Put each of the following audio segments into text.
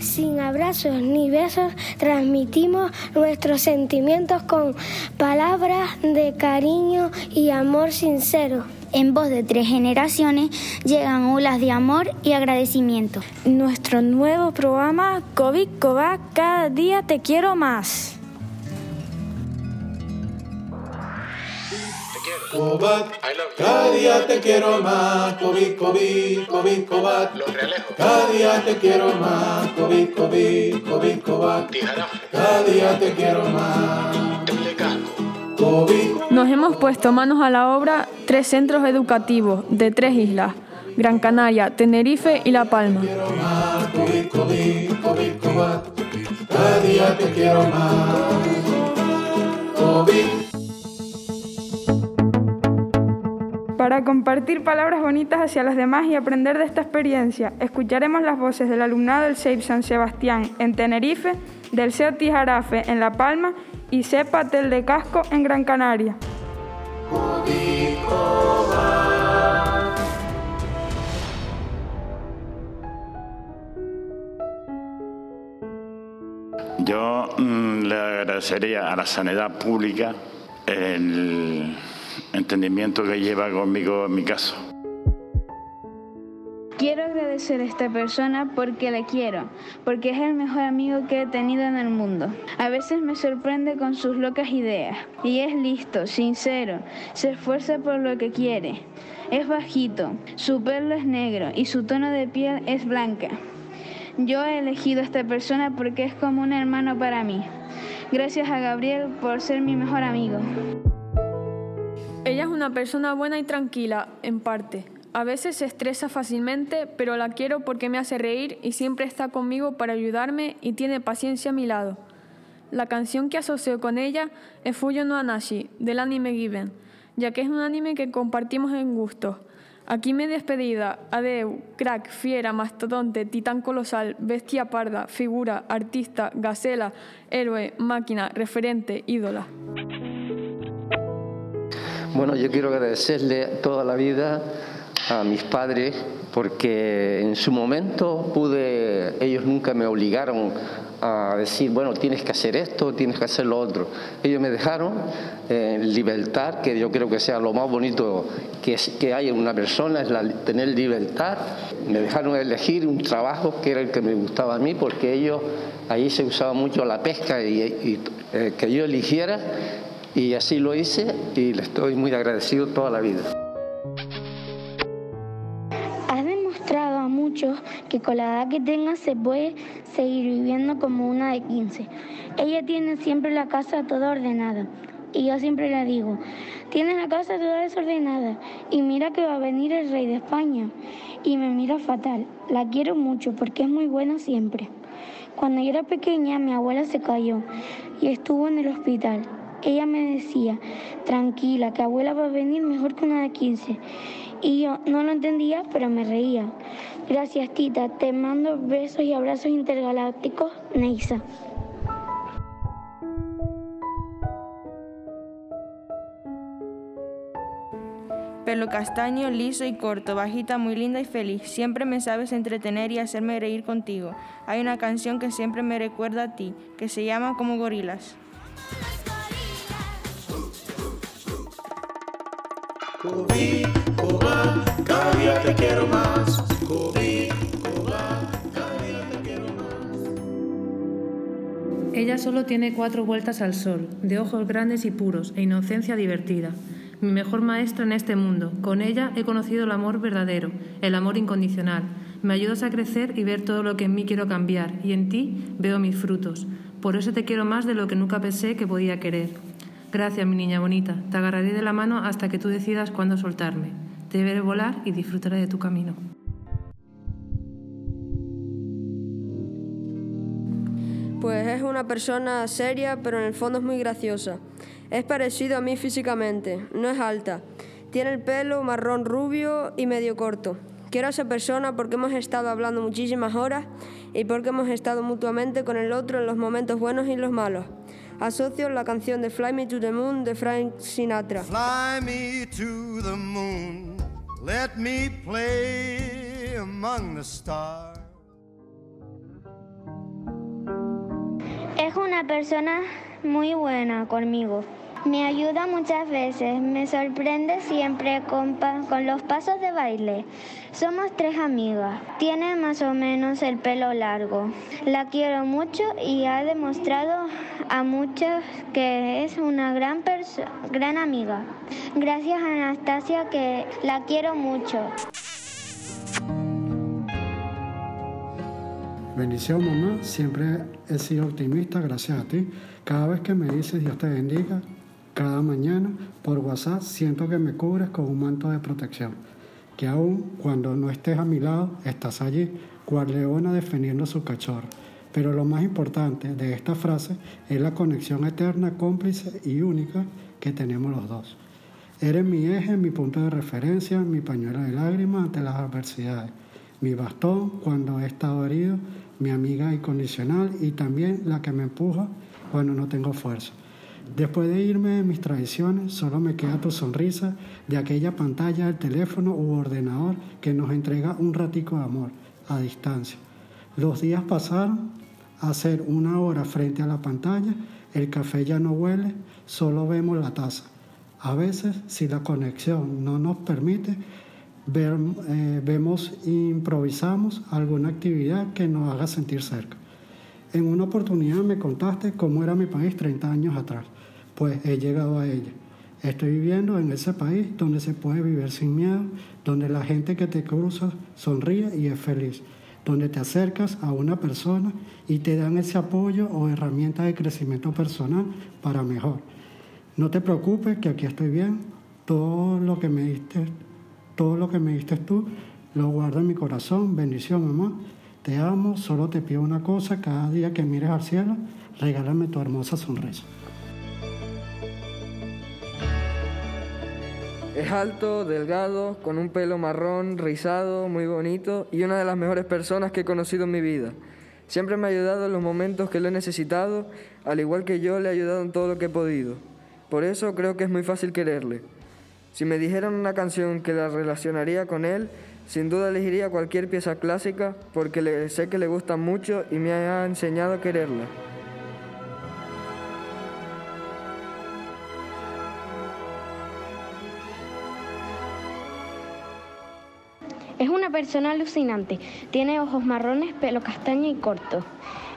sin abrazos ni besos, transmitimos nuestros sentimientos con palabras de cariño y amor sincero. En voz de tres generaciones llegan olas de amor y agradecimiento. Nuestro nuevo programa COVID Covac Cada día te quiero más. Cobat, cada día te quiero más, COVID, COVID, COVID, Cobat. Cada día te quiero más, COVID, COVID, COVID, Cobat. Cada día te quiero más. Nos hemos puesto manos a la obra tres centros educativos de tres islas, Gran Canaria, Tenerife y La Palma. Cada día te quiero más, COVID. Para compartir palabras bonitas hacia los demás y aprender de esta experiencia, escucharemos las voces del alumnado del SEIP San Sebastián en Tenerife, del SEO Tijarafe en La Palma y SEPA Tel de Casco en Gran Canaria. Yo mm, le agradecería a la sanidad pública el entendimiento que lleva conmigo en mi caso. Quiero agradecer a esta persona porque la quiero, porque es el mejor amigo que he tenido en el mundo. A veces me sorprende con sus locas ideas y es listo, sincero, se esfuerza por lo que quiere. Es bajito, su pelo es negro y su tono de piel es blanca. Yo he elegido a esta persona porque es como un hermano para mí. Gracias a Gabriel por ser mi mejor amigo. Ella es una persona buena y tranquila, en parte. A veces se estresa fácilmente, pero la quiero porque me hace reír y siempre está conmigo para ayudarme y tiene paciencia a mi lado. La canción que asocio con ella es Fuyo no Anashi, del anime Given, ya que es un anime que compartimos en gustos. Aquí me despedida, adeu, crack, fiera, mastodonte, titán colosal, bestia parda, figura, artista, gacela, héroe, máquina, referente, ídola. Bueno, yo quiero agradecerle toda la vida a mis padres porque en su momento pude, ellos nunca me obligaron a decir, bueno, tienes que hacer esto, tienes que hacer lo otro. Ellos me dejaron eh, libertad, que yo creo que sea lo más bonito que, es- que hay en una persona, es tener libertad. Me dejaron elegir un trabajo que era el que me gustaba a mí, porque ellos, ahí se usaba mucho la pesca y, y, eh, que yo eligiera, y así lo hice y le estoy muy agradecido toda la vida. Has demostrado a muchos que con la edad que tengas se puede seguir viviendo como una de 15. Ella tiene siempre la casa toda ordenada. Y yo siempre le digo, tienes la casa toda desordenada. Y mira que va a venir el rey de España. Y me mira fatal. La quiero mucho porque es muy buena siempre. Cuando yo era pequeña, mi abuela se cayó y estuvo en el hospital. Ella me decía, tranquila, que abuela va a venir mejor que una de 15. Y yo no lo entendía, pero me reía. Gracias, tita. Te mando besos y abrazos intergalácticos, Neisa. Pelo castaño, liso y corto, bajita, muy linda y feliz. Siempre me sabes entretener y hacerme reír contigo. Hay una canción que siempre me recuerda a ti, que se llama Como Gorilas. Ella solo tiene cuatro vueltas al sol, de ojos grandes y puros e inocencia divertida. Mi mejor maestra en este mundo. Con ella he conocido el amor verdadero, el amor incondicional. Me ayudas a crecer y ver todo lo que en mí quiero cambiar, y en ti veo mis frutos. Por eso te quiero más de lo que nunca pensé que podía querer. Gracias, mi niña bonita. Te agarraré de la mano hasta que tú decidas cuándo soltarme. Te veré volar y disfrutaré de tu camino. Pues es una persona seria, pero en el fondo es muy graciosa. Es parecido a mí físicamente, no es alta. Tiene el pelo marrón rubio y medio corto. Quiero a esa persona porque hemos estado hablando muchísimas horas y porque hemos estado mutuamente con el otro en los momentos buenos y los malos. Asocio la canción de Fly Me to the Moon de Frank Sinatra. Fly me to the moon, let me play among the stars. Es una persona muy buena conmigo. Me ayuda muchas veces, me sorprende siempre con, con los pasos de baile. Somos tres amigas. Tiene más o menos el pelo largo. La quiero mucho y ha demostrado a muchos que es una gran, gran amiga. Gracias Anastasia que la quiero mucho. Bendición, mamá. Siempre he sido optimista gracias a ti. Cada vez que me dices Dios te bendiga, cada mañana por WhatsApp siento que me cubres con un manto de protección. Que aún cuando no estés a mi lado, estás allí, cual leona defendiendo su cachorro. Pero lo más importante de esta frase es la conexión eterna, cómplice y única que tenemos los dos. Eres mi eje, mi punto de referencia, mi pañuelo de lágrimas ante las adversidades, mi bastón cuando he estado herido, mi amiga incondicional y también la que me empuja cuando no tengo fuerza. Después de irme de mis tradiciones, solo me queda tu sonrisa de aquella pantalla del teléfono u ordenador que nos entrega un ratico de amor a distancia. Los días pasaron a ser una hora frente a la pantalla, el café ya no huele, solo vemos la taza. A veces, si la conexión no nos permite, eh, vemos e improvisamos alguna actividad que nos haga sentir cerca. En una oportunidad me contaste cómo era mi país 30 años atrás, pues he llegado a ella. Estoy viviendo en ese país donde se puede vivir sin miedo, donde la gente que te cruza sonríe y es feliz, donde te acercas a una persona y te dan ese apoyo o herramientas de crecimiento personal para mejor. No te preocupes que aquí estoy bien, todo lo que me diste, todo lo que me diste tú, lo guardo en mi corazón. Bendición, mamá. Te amo, solo te pido una cosa, cada día que mires al cielo, regálame tu hermosa sonrisa. Es alto, delgado, con un pelo marrón, rizado, muy bonito y una de las mejores personas que he conocido en mi vida. Siempre me ha ayudado en los momentos que lo he necesitado, al igual que yo le he ayudado en todo lo que he podido. Por eso creo que es muy fácil quererle. Si me dijeran una canción que la relacionaría con él, sin duda elegiría cualquier pieza clásica porque sé que le gusta mucho y me ha enseñado a quererla. Es una persona alucinante. Tiene ojos marrones, pelo castaño y corto.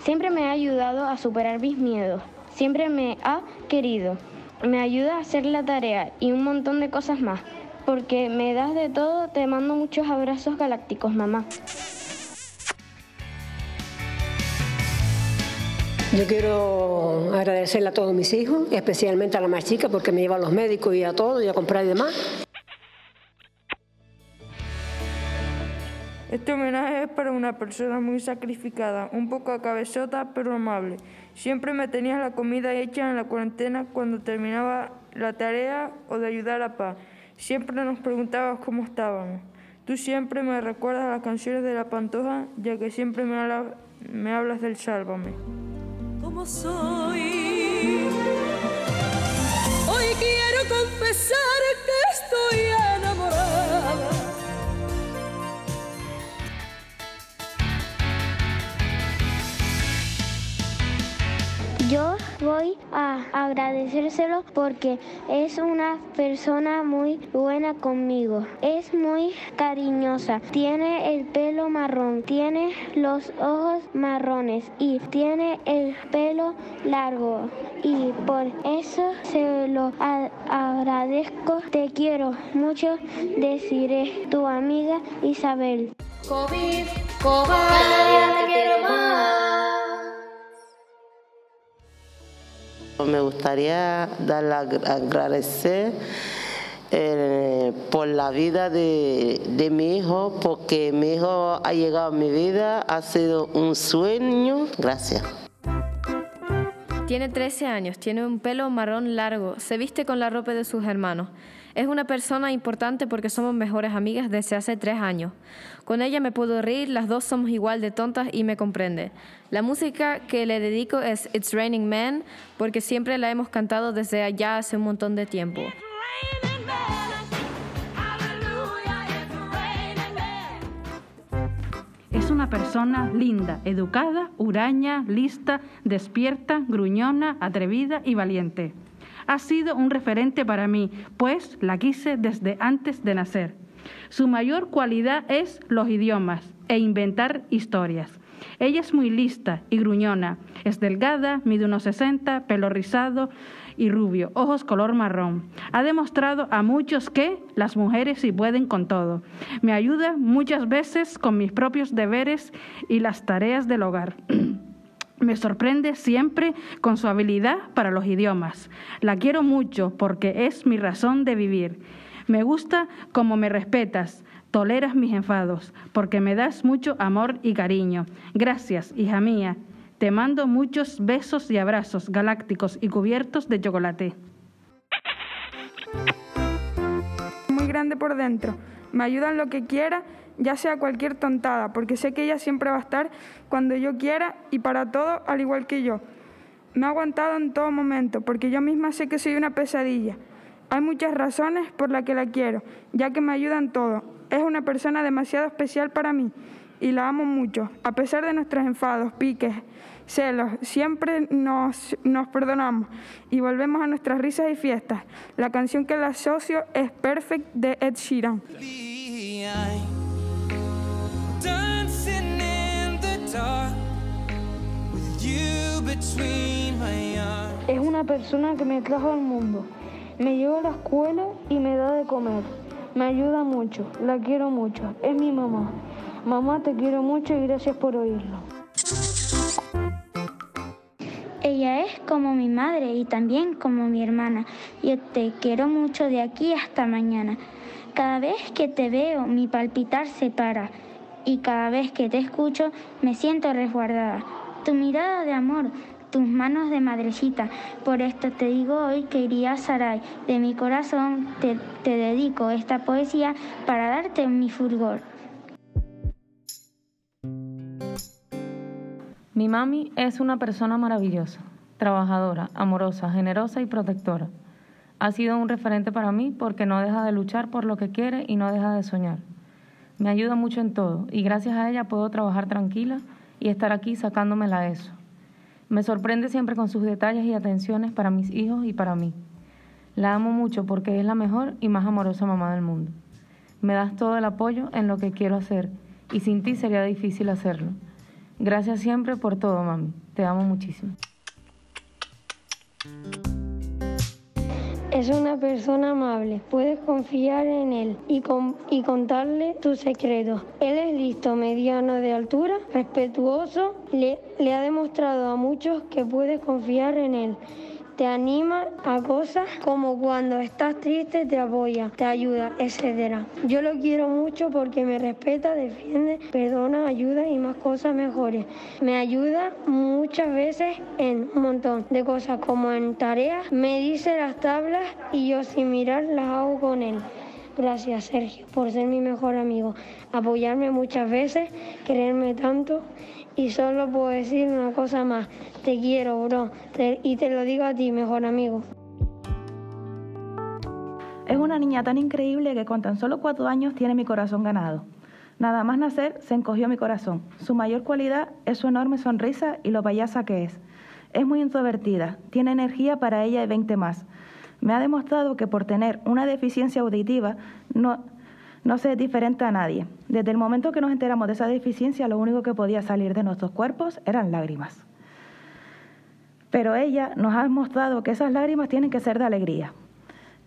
Siempre me ha ayudado a superar mis miedos. Siempre me ha querido. Me ayuda a hacer la tarea y un montón de cosas más. Porque me das de todo, te mando muchos abrazos galácticos, mamá. Yo quiero agradecerle a todos mis hijos, especialmente a la más chica porque me lleva a los médicos y a todo y a comprar y demás. Este homenaje es para una persona muy sacrificada, un poco cabezota pero amable. Siempre me tenías la comida hecha en la cuarentena cuando terminaba la tarea o de ayudar a Pa. Siempre nos preguntabas cómo estábamos. Tú siempre me recuerdas las canciones de la Pantoja, ya que siempre me, habla- me hablas del Sálvame. como soy. Hoy quiero confesar que estoy a agradecérselo porque es una persona muy buena conmigo. Es muy cariñosa. Tiene el pelo marrón, tiene los ojos marrones y tiene el pelo largo. Y por eso se lo agradezco. Te quiero mucho. Deciré tu amiga Isabel. Me gustaría dar la- agradecer eh, por la vida de, de mi hijo, porque mi hijo ha llegado a mi vida, ha sido un sueño. Gracias. Tiene 13 años, tiene un pelo marrón largo, se viste con la ropa de sus hermanos. Es una persona importante porque somos mejores amigas desde hace tres años. Con ella me puedo reír, las dos somos igual de tontas y me comprende. La música que le dedico es It's Raining Men porque siempre la hemos cantado desde allá hace un montón de tiempo. Es una persona linda, educada, huraña, lista, despierta, gruñona, atrevida y valiente. Ha sido un referente para mí, pues la quise desde antes de nacer. Su mayor cualidad es los idiomas e inventar historias. Ella es muy lista y gruñona. Es delgada, mide unos 60, pelo rizado y rubio, ojos color marrón. Ha demostrado a muchos que las mujeres sí pueden con todo. Me ayuda muchas veces con mis propios deberes y las tareas del hogar. Me sorprende siempre con su habilidad para los idiomas. La quiero mucho porque es mi razón de vivir. Me gusta como me respetas, toleras mis enfados, porque me das mucho amor y cariño. Gracias, hija mía. Te mando muchos besos y abrazos galácticos y cubiertos de chocolate. Muy grande por dentro. Me ayuda en lo que quiera, ya sea cualquier tontada, porque sé que ella siempre va a estar cuando yo quiera y para todo al igual que yo. Me ha aguantado en todo momento, porque yo misma sé que soy una pesadilla. Hay muchas razones por las que la quiero, ya que me ayuda en todo. Es una persona demasiado especial para mí y la amo mucho. A pesar de nuestros enfados, piques, celos, siempre nos, nos perdonamos y volvemos a nuestras risas y fiestas. La canción que la asocio es Perfect de Ed Sheeran. Es una persona que me trajo al mundo. Me lleva a la escuela y me da de comer. Me ayuda mucho, la quiero mucho. Es mi mamá. Mamá, te quiero mucho y gracias por oírlo. Ella es como mi madre y también como mi hermana. Yo te quiero mucho de aquí hasta mañana. Cada vez que te veo, mi palpitar se para. Y cada vez que te escucho, me siento resguardada. Tu mirada de amor, tus manos de madrecita. Por esto te digo hoy que iría Sarai. De mi corazón te, te dedico esta poesía para darte mi fulgor. Mi mami es una persona maravillosa, trabajadora, amorosa, generosa y protectora. Ha sido un referente para mí porque no deja de luchar por lo que quiere y no deja de soñar. Me ayuda mucho en todo y gracias a ella puedo trabajar tranquila y estar aquí sacándomela eso. Me sorprende siempre con sus detalles y atenciones para mis hijos y para mí. La amo mucho porque es la mejor y más amorosa mamá del mundo. Me das todo el apoyo en lo que quiero hacer y sin ti sería difícil hacerlo. Gracias siempre por todo, mami. Te amo muchísimo. Es una persona amable, puedes confiar en él y, con- y contarle tus secretos. Él es listo, mediano de altura, respetuoso, le, le ha demostrado a muchos que puedes confiar en él. Te anima a cosas como cuando estás triste te apoya, te ayuda, etc. Yo lo quiero mucho porque me respeta, defiende, perdona, ayuda y más cosas mejores. Me ayuda muchas veces en un montón de cosas como en tareas, me dice las tablas y yo sin mirar las hago con él. Gracias Sergio por ser mi mejor amigo, apoyarme muchas veces, quererme tanto y solo puedo decir una cosa más, te quiero bro y te lo digo a ti mejor amigo. Es una niña tan increíble que con tan solo cuatro años tiene mi corazón ganado. Nada más nacer se encogió mi corazón. Su mayor cualidad es su enorme sonrisa y lo payasa que es. Es muy introvertida, tiene energía para ella y 20 más. Me ha demostrado que por tener una deficiencia auditiva no, no se es diferente a nadie. Desde el momento que nos enteramos de esa deficiencia, lo único que podía salir de nuestros cuerpos eran lágrimas. Pero ella nos ha mostrado que esas lágrimas tienen que ser de alegría.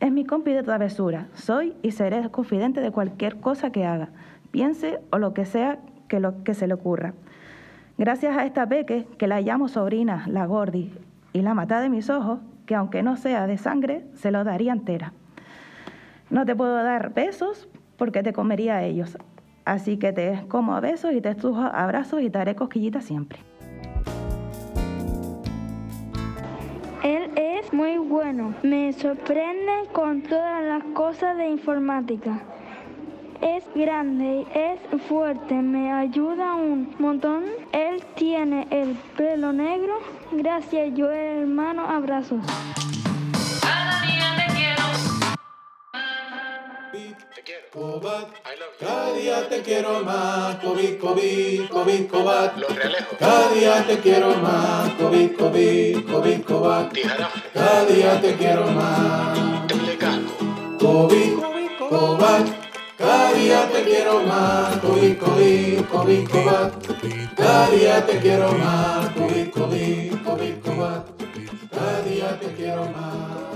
Es mi compi de travesura. Soy y seré confidente de cualquier cosa que haga, piense o lo que sea que, lo, que se le ocurra. Gracias a esta peque, que la llamo sobrina, la gordi, y la mata de mis ojos, que aunque no sea de sangre, se lo daría entera. No te puedo dar besos porque te comería a ellos. Así que te como a besos y te estrujo abrazos y te haré cosquillitas siempre. Él es muy bueno. Me sorprende con todas las cosas de informática. Es grande, es fuerte, me ayuda un montón. Él tiene el pelo negro. Gracias, yo hermano, abrazos. Cada día te quiero. Te quiero. Cada día te quiero más, Covid, Covid, Covid, Cobat. Cada día te quiero más, Covid, Covid, Covid, Cobat. Cada día te quiero más. Cobat. Cada día te quiero más, Covid, Covid, Covid, Cobat. Cada día te quiero más, Covid, Covid, Covid, Cobat. Cada día te quiero más.